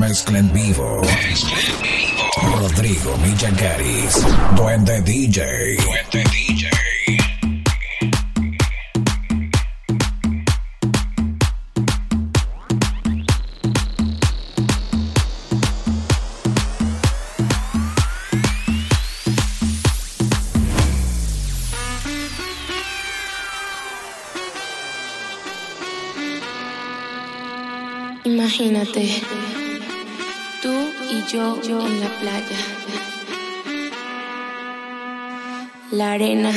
Mezcla en vivo. Rodrigo Millagaris. Duende DJ. Duende DJ. Playa. La arena,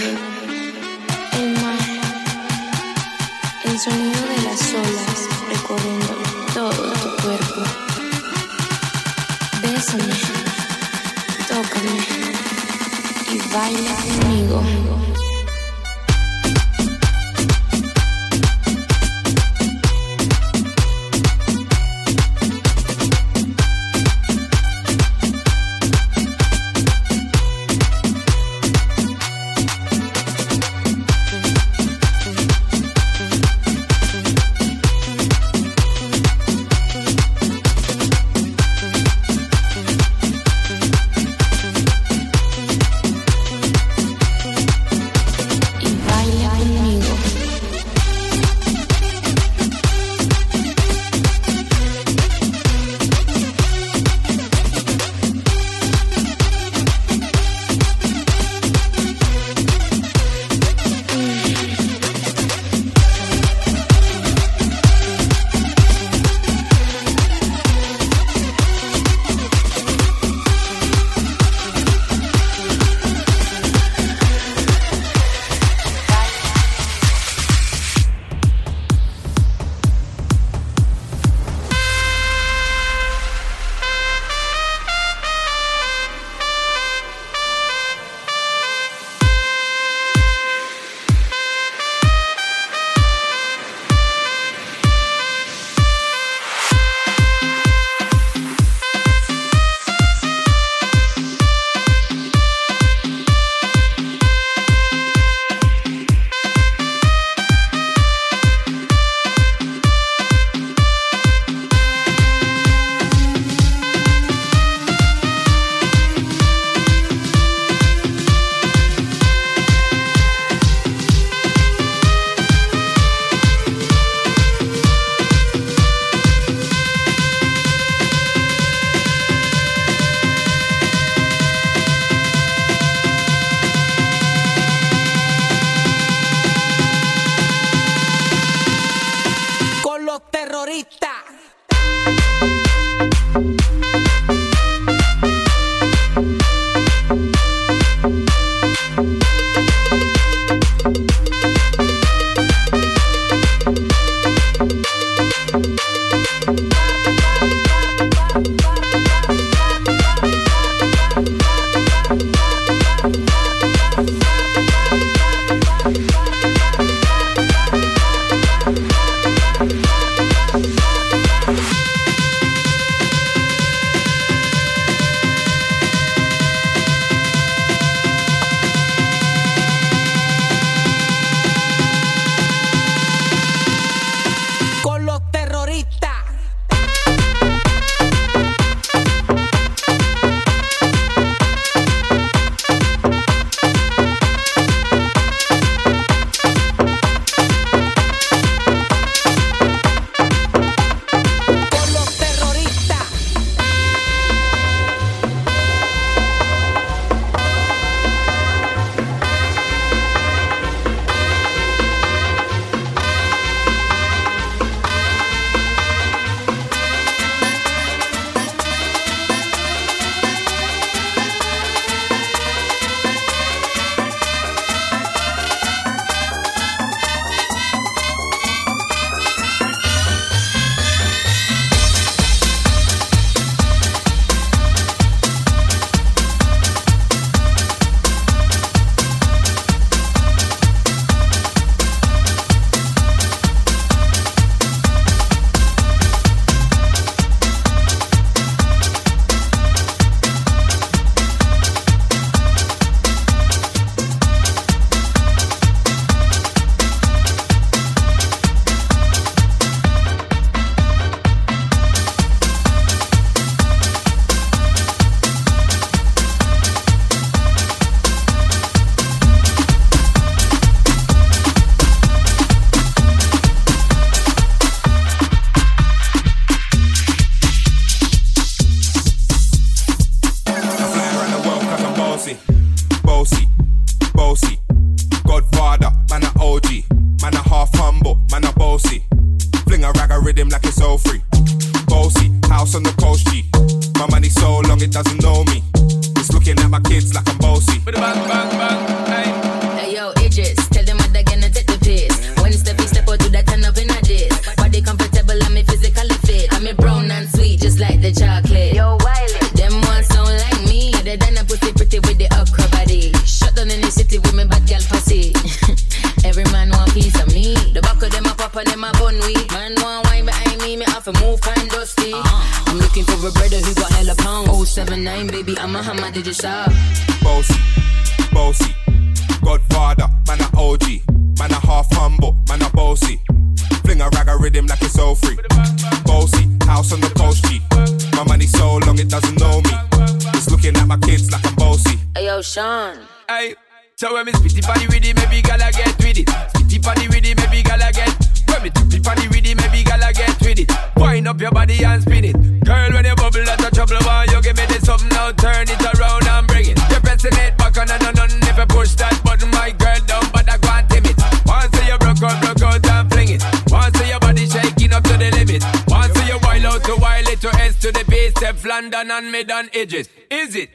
Sean. Hey. So when me spitty party with it, maybe gala get with it. Spitty party with it, maybe gala get. When me tippy party with it, maybe gala get with it. Wind up your body and spin it. Girl, when you bubble, that's a trouble. Why you give me this something now? Turn it around and bring it. You're pressing it back on and on and if you push that button, my girl down, but I can't tame it. Once you broke out, broke out and fling it. Once your body shaking up to the limit. Once you wild out to wild it to S to the base, step London and mid on edges. Is it?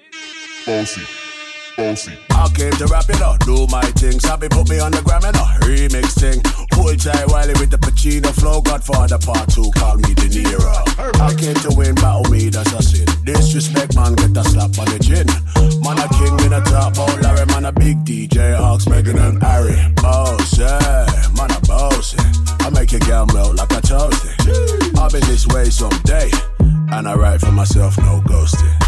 Bossy bossy. I came to rap it up, do my thing. Sabi put me on the gram and a remix thing. Hold tight Wiley with the Pacino flow. Godfather part two, call me De Niro. I came to win, battle me, that's a sin. Disrespect, man, get a slap on the chin. Man, a king in a top, oh Larry, man, a big DJ, Ox, Megan and Harry. Boss, yeah, man, a boss. I make your girl melt like a toasty. I'll be this way someday. And I write for myself, no ghosting.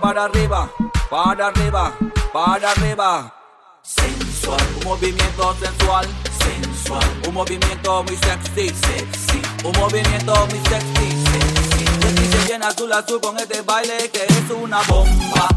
Para arriba, para arriba, para arriba. Sensual, un movimiento sensual. Sensual, un movimiento muy sexy. Sexy, un movimiento muy sexy. Sexy, sexy se llena azul azul con este baile que es una bomba.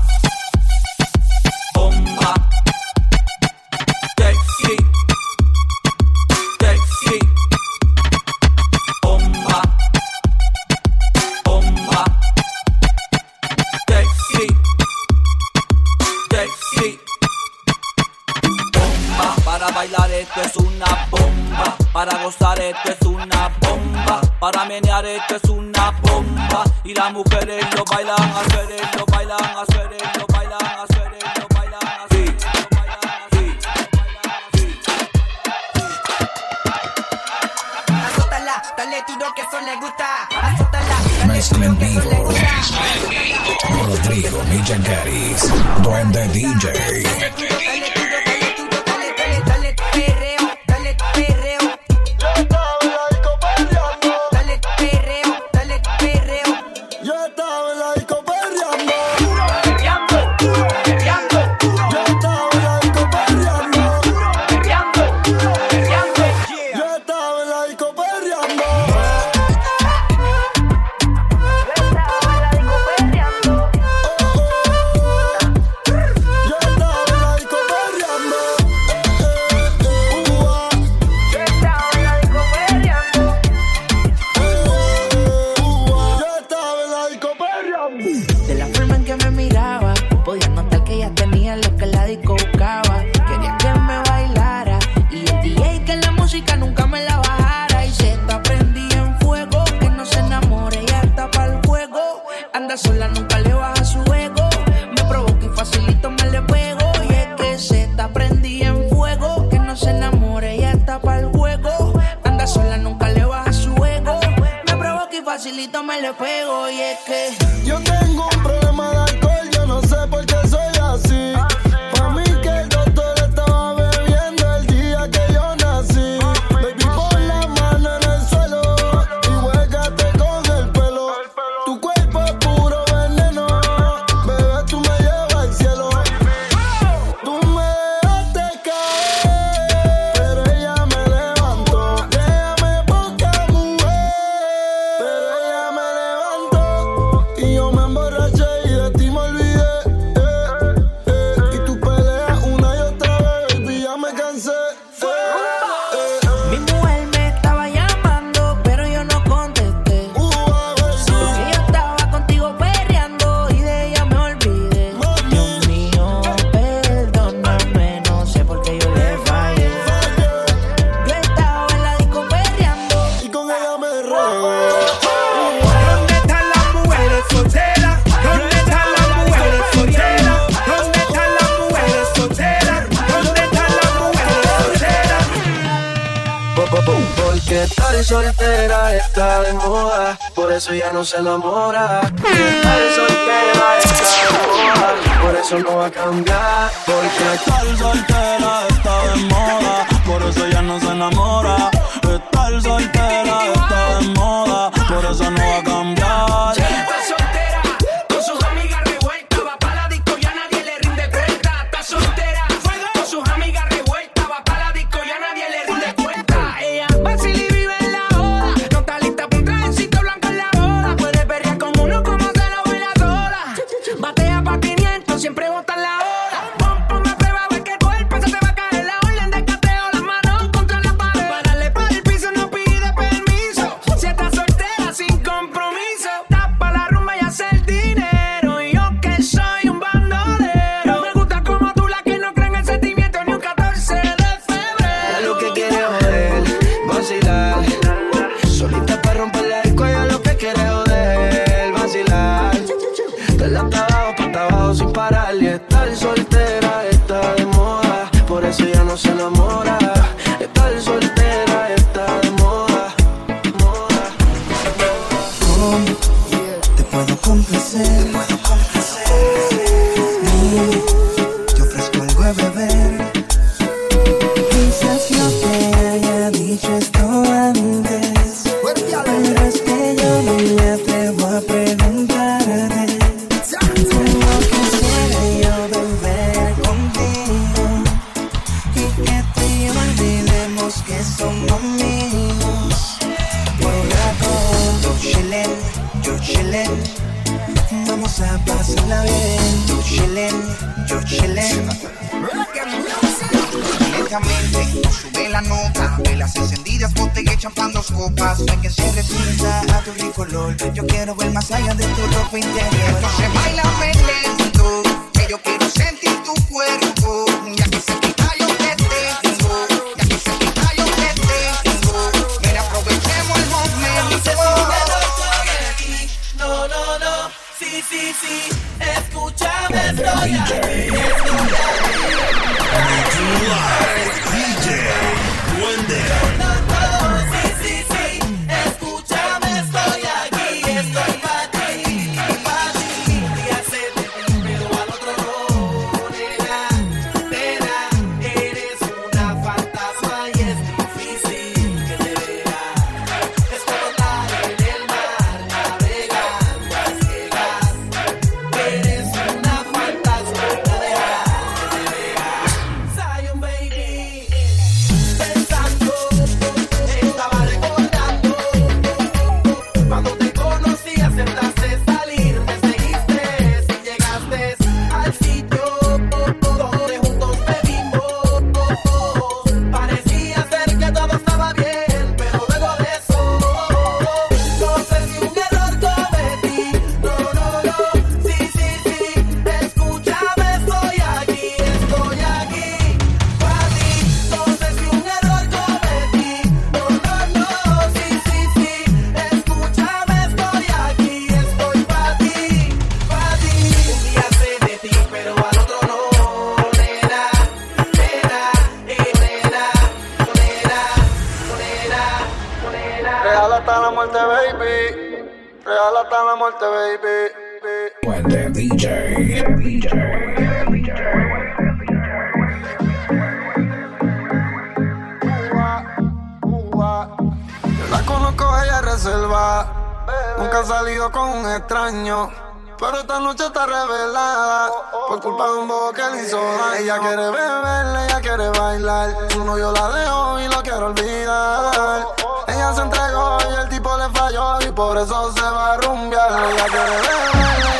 no se enamora. El soltera está de moda, por eso no va a cambiar. Porque estar soltera está de moda, por eso ya no se enamora. Estar soltera está de moda, por eso no va a cambiar. beber la muerte, baby. Real hasta la muerte, baby. Puente DJ. La conozco, ella es reserva. Nunca ha salido con un extraño. Pero esta noche está revelada por culpa de un bobo que le hizo daño. Ella quiere beber, ella quiere bailar. Su novio la dejó y lo quiere olvidar. Ella se entregó y el tipo le falló y por eso se va a rumbear. Ella quiere beber,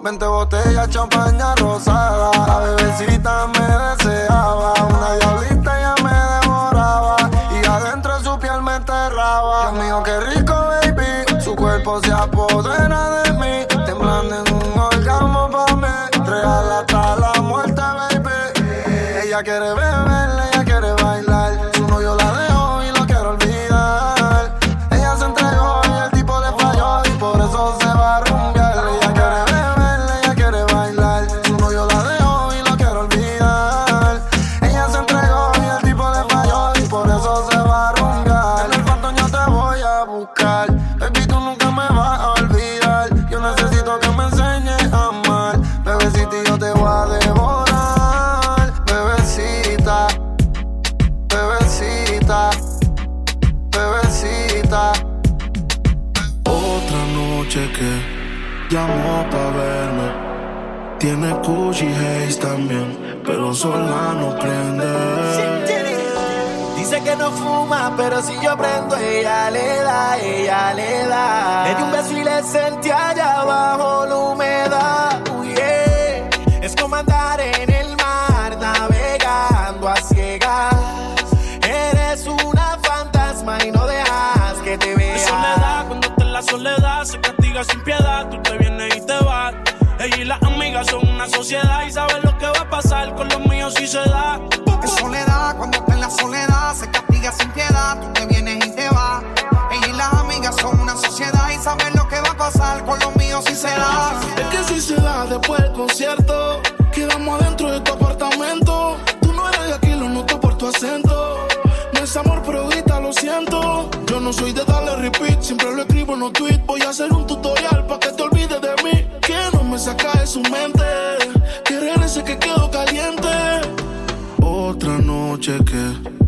20 botellas, champaña rosada. La bebecita me deseaba, una diablita ya me devoraba. Y adentro su piel me enterraba. Dios mío, qué rico, baby. Su cuerpo se apodera de fuma, pero si yo prendo, ella le da, ella le da. Le di un beso y le sentí allá abajo la humedad. Uy, yeah. Es como andar en el mar, navegando a ciegas. Eres una fantasma y no dejas que te vea. Es soledad, cuando está en la soledad se castiga sin piedad. Tú te vienes y te vas. Ella y las amigas son una sociedad y saben lo que va a pasar con los míos si se da. Es soledad, cuando está en la soledad, se castiga amigas sin piedad, tú te vienes y te vas. Ella y las amigas son una sociedad y saben lo que va a pasar con los míos si se da. Es que si se da después del concierto, quedamos adentro de tu apartamento. Tú no eres de aquí, lo noto por tu acento. No es amor, pero ahorita lo siento. Yo no soy de darle repeat, siempre lo escribo en los tweets. Voy a hacer un tutorial para que te olvides de mí. Que no me saca de su mente. Que regrese que quedo caliente. Otra noche que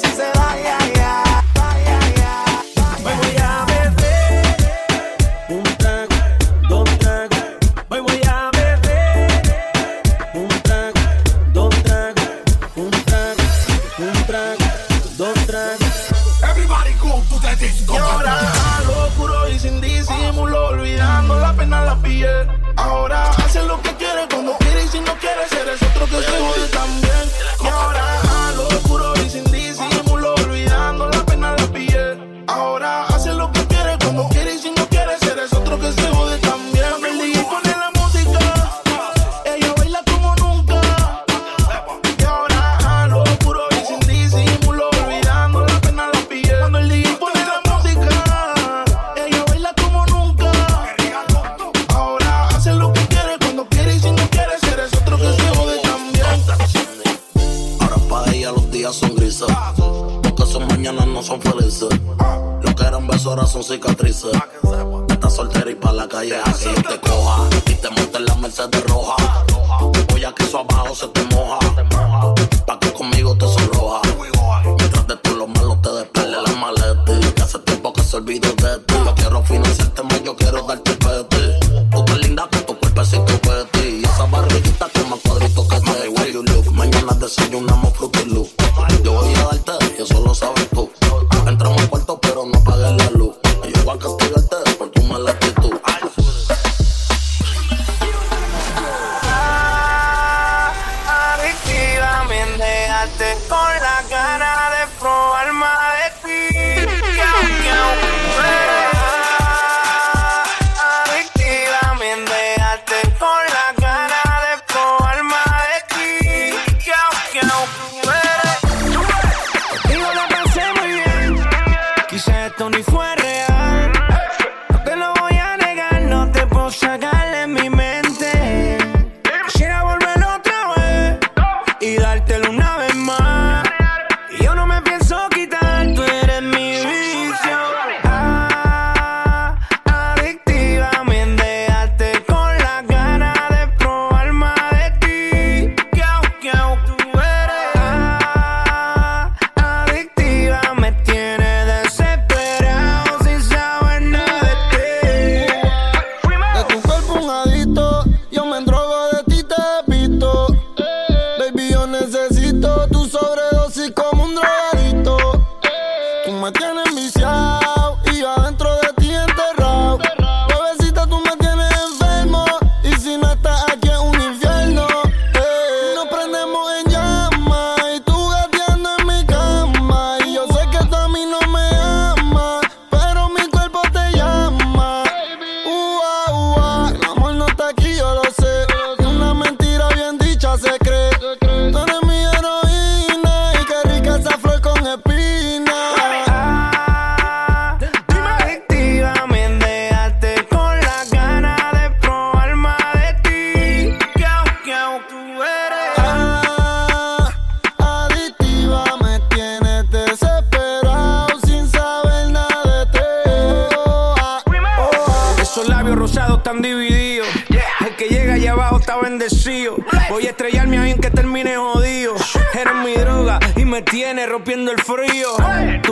yo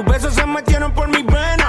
Tus besos se metieron por mi venas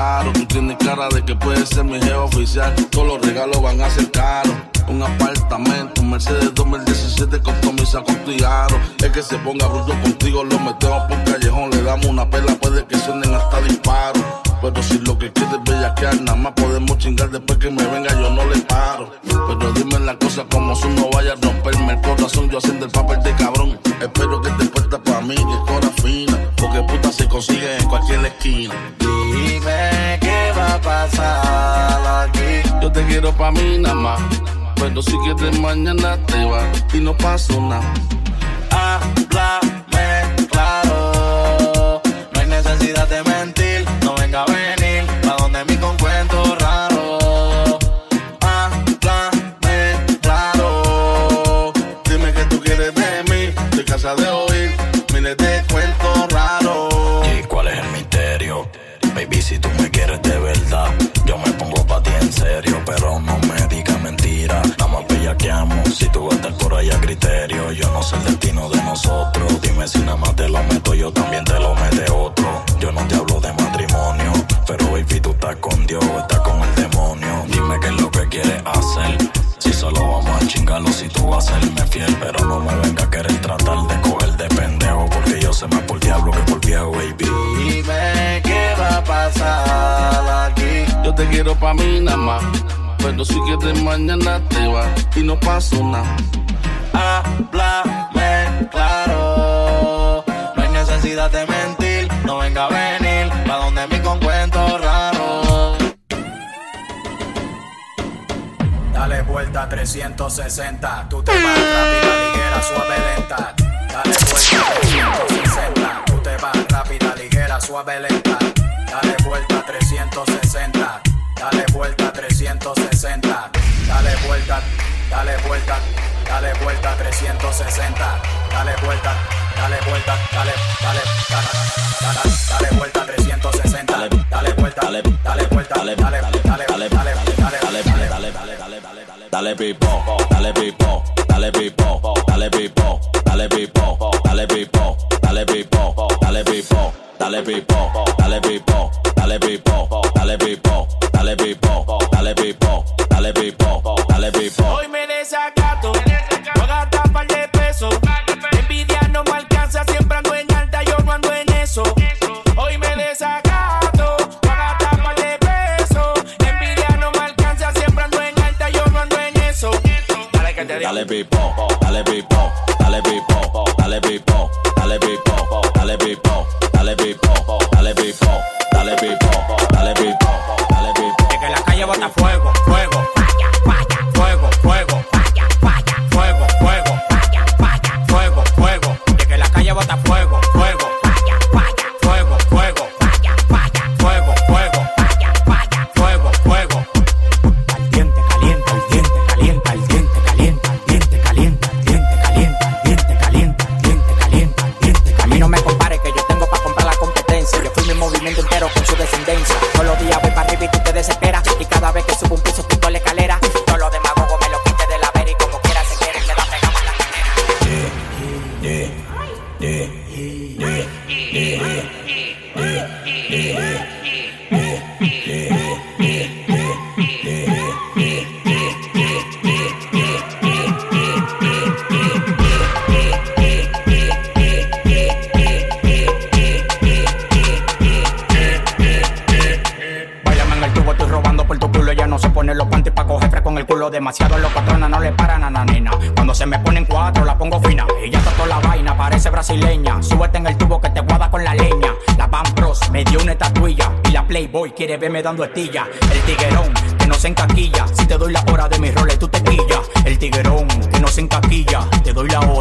Claro, tú tienes cara de que puedes ser mi jefe oficial. Todos los regalos van a ser caros. Un apartamento, un Mercedes 2017 compromiso con tu aro. Es que se ponga bruto contigo, lo metemos por callejón, le damos una pela, puede que suenen hasta disparos. Pero si lo que quieres es bellaquear, nada más podemos chingar después que me venga, yo no le paro. Pero dime las cosas como son, no vaya a romperme el corazón, yo haciendo el papel de cabrón. Espero que te puerta para mí, que cora fina, porque puta se consigue en cualquier esquina. Dime qué va a pasar aquí. Yo te quiero pa' mí nada más. Pero si quieres mañana te vas y no pasó nada. Háblame Baby, si tú me quieres de verdad, yo me pongo pa' ti en serio, pero no me digas mentira. Nada más bellaqueamos, si tú vas a estar por ahí a criterio, yo no sé el destino de nosotros. Dime si nada más te lo meto, yo también te lo mete pa' mí nada más. Pero si quieres mañana te vas y no pasó nada. Háblame claro. No hay necesidad de mentir. No venga a venir. Pa' donde mi con raros. Dale vuelta 360, tú te vas rápida, ligera, suave, lenta. Dale vuelta 360, tú te vas rápida, ligera, suave, lenta. Dale vuelta 360, dale vuelta 360, dale vuelta, dale vuelta, dale vuelta 360, dale vuelta, dale vuelta, dale, dale, dale, dale, dale vuelta 360, dale vuelta, dale, dale vuelta, dale, dale, dale, dale, dale, dale, dale, dale, dale, dale. Dale pipo, dale pipo, dale pipo, dale pipo, dale pipo, dale pipo, dale pipo, dale pipo, dale pipo, dale pipo, dale pipo, dale pipo, dale pipo, dale pipo, dale pipo, dale pipo. Hoy me desacato, bébé bon, allez bébé bon, allez bébé bon, allez bébé Verme dando estilla. El tiguerón que no se encaquilla. Si te doy la hora de mis roles, tú te quillas. El tiguerón que no se encaquilla. Te doy la hora,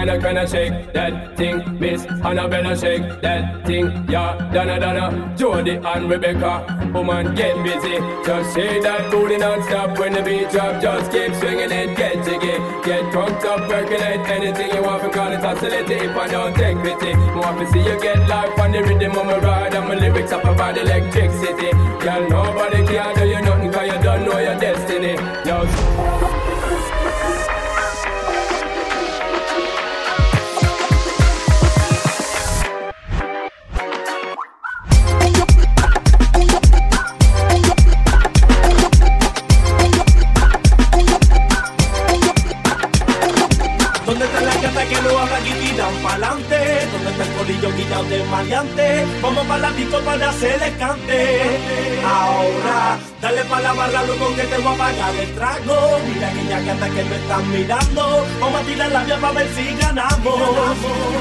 Can I shake that thing, Miss Annabella? Shake that thing, yeah. Donna, Donna, Jody and Rebecca. Woman, get busy. Just shake that booty non-stop when the beat drop. Just keep swinging it, get jiggy. Get drunk up, percolate anything you want. Because it's oscillate if I don't take pity. Want to see you get life on the rhythm of my ride. And my lyrics up about electricity. Girl, nobody can do you nothing cause you don't know your destiny. Yo, ¿Dónde está la gata que no hablan y tiran pa'lante? ¿Dónde está el colillo guillado de maleante? Vamos para la disco para hacerle cante. Ahora, dale pa' la barra, loco, que te voy a pagar el trago. Mira aquella gata que me están mirando. Vamos a tirar la vía para ver si ganamos.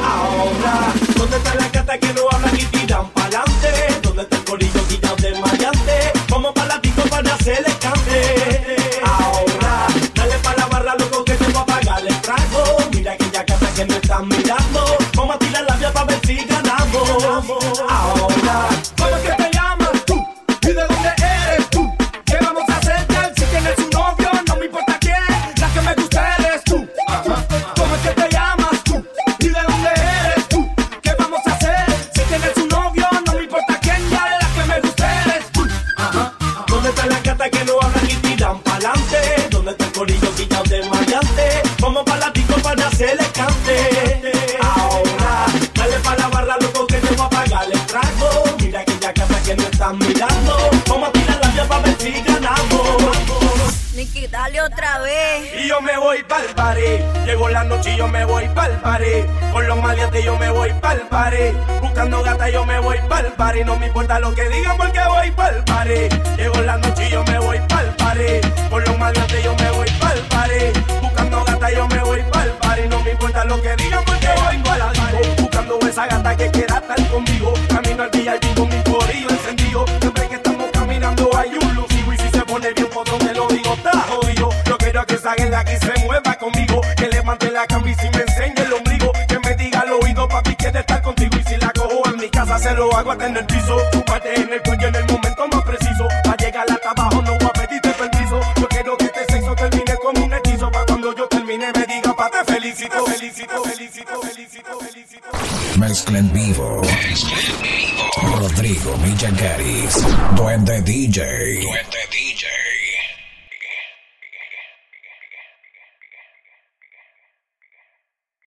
Ahora, ¿dónde está la gata que no hablan y tiran pa'lante? ¿Dónde está el colillo guillado de maleante? Vamos para la disco para hacerle Nicky, dale otra vez. Y yo me voy pa'l party. Llegó la noche y yo me voy pa'l party. Con los maleantes yo me voy pa'l party. Buscando gata yo me voy pa'l party. No me importa lo que digan porque voy pa'l party. Llegó la noche y yo me voy pa'l party. Con los maleantes yo me voy pa'l party. Buscando gata yo me voy pa'l party. No me importa lo que digan porque voy pa'l party. Buscando esa gata que quiera estar conmigo. Camino al VIP con que aquí se mueva conmigo. Que levante la camisa y me enseñe el ombligo. Que me diga al oído, papi, quiere estar contigo. Y si la cojo en mi casa, se lo hago hasta en el piso. Tu parte en el cuello en el momento más preciso. Pa' llegar hasta abajo, no voy a pedirte permiso. Yo quiero que este sexo termine como un hechizo. Pa' cuando yo termine, me diga, pa' te felicito, felicito, felicito, felicito, felicito. Mezcla en vivo. Rodrigo Villagaris. Duende DJ. Duende.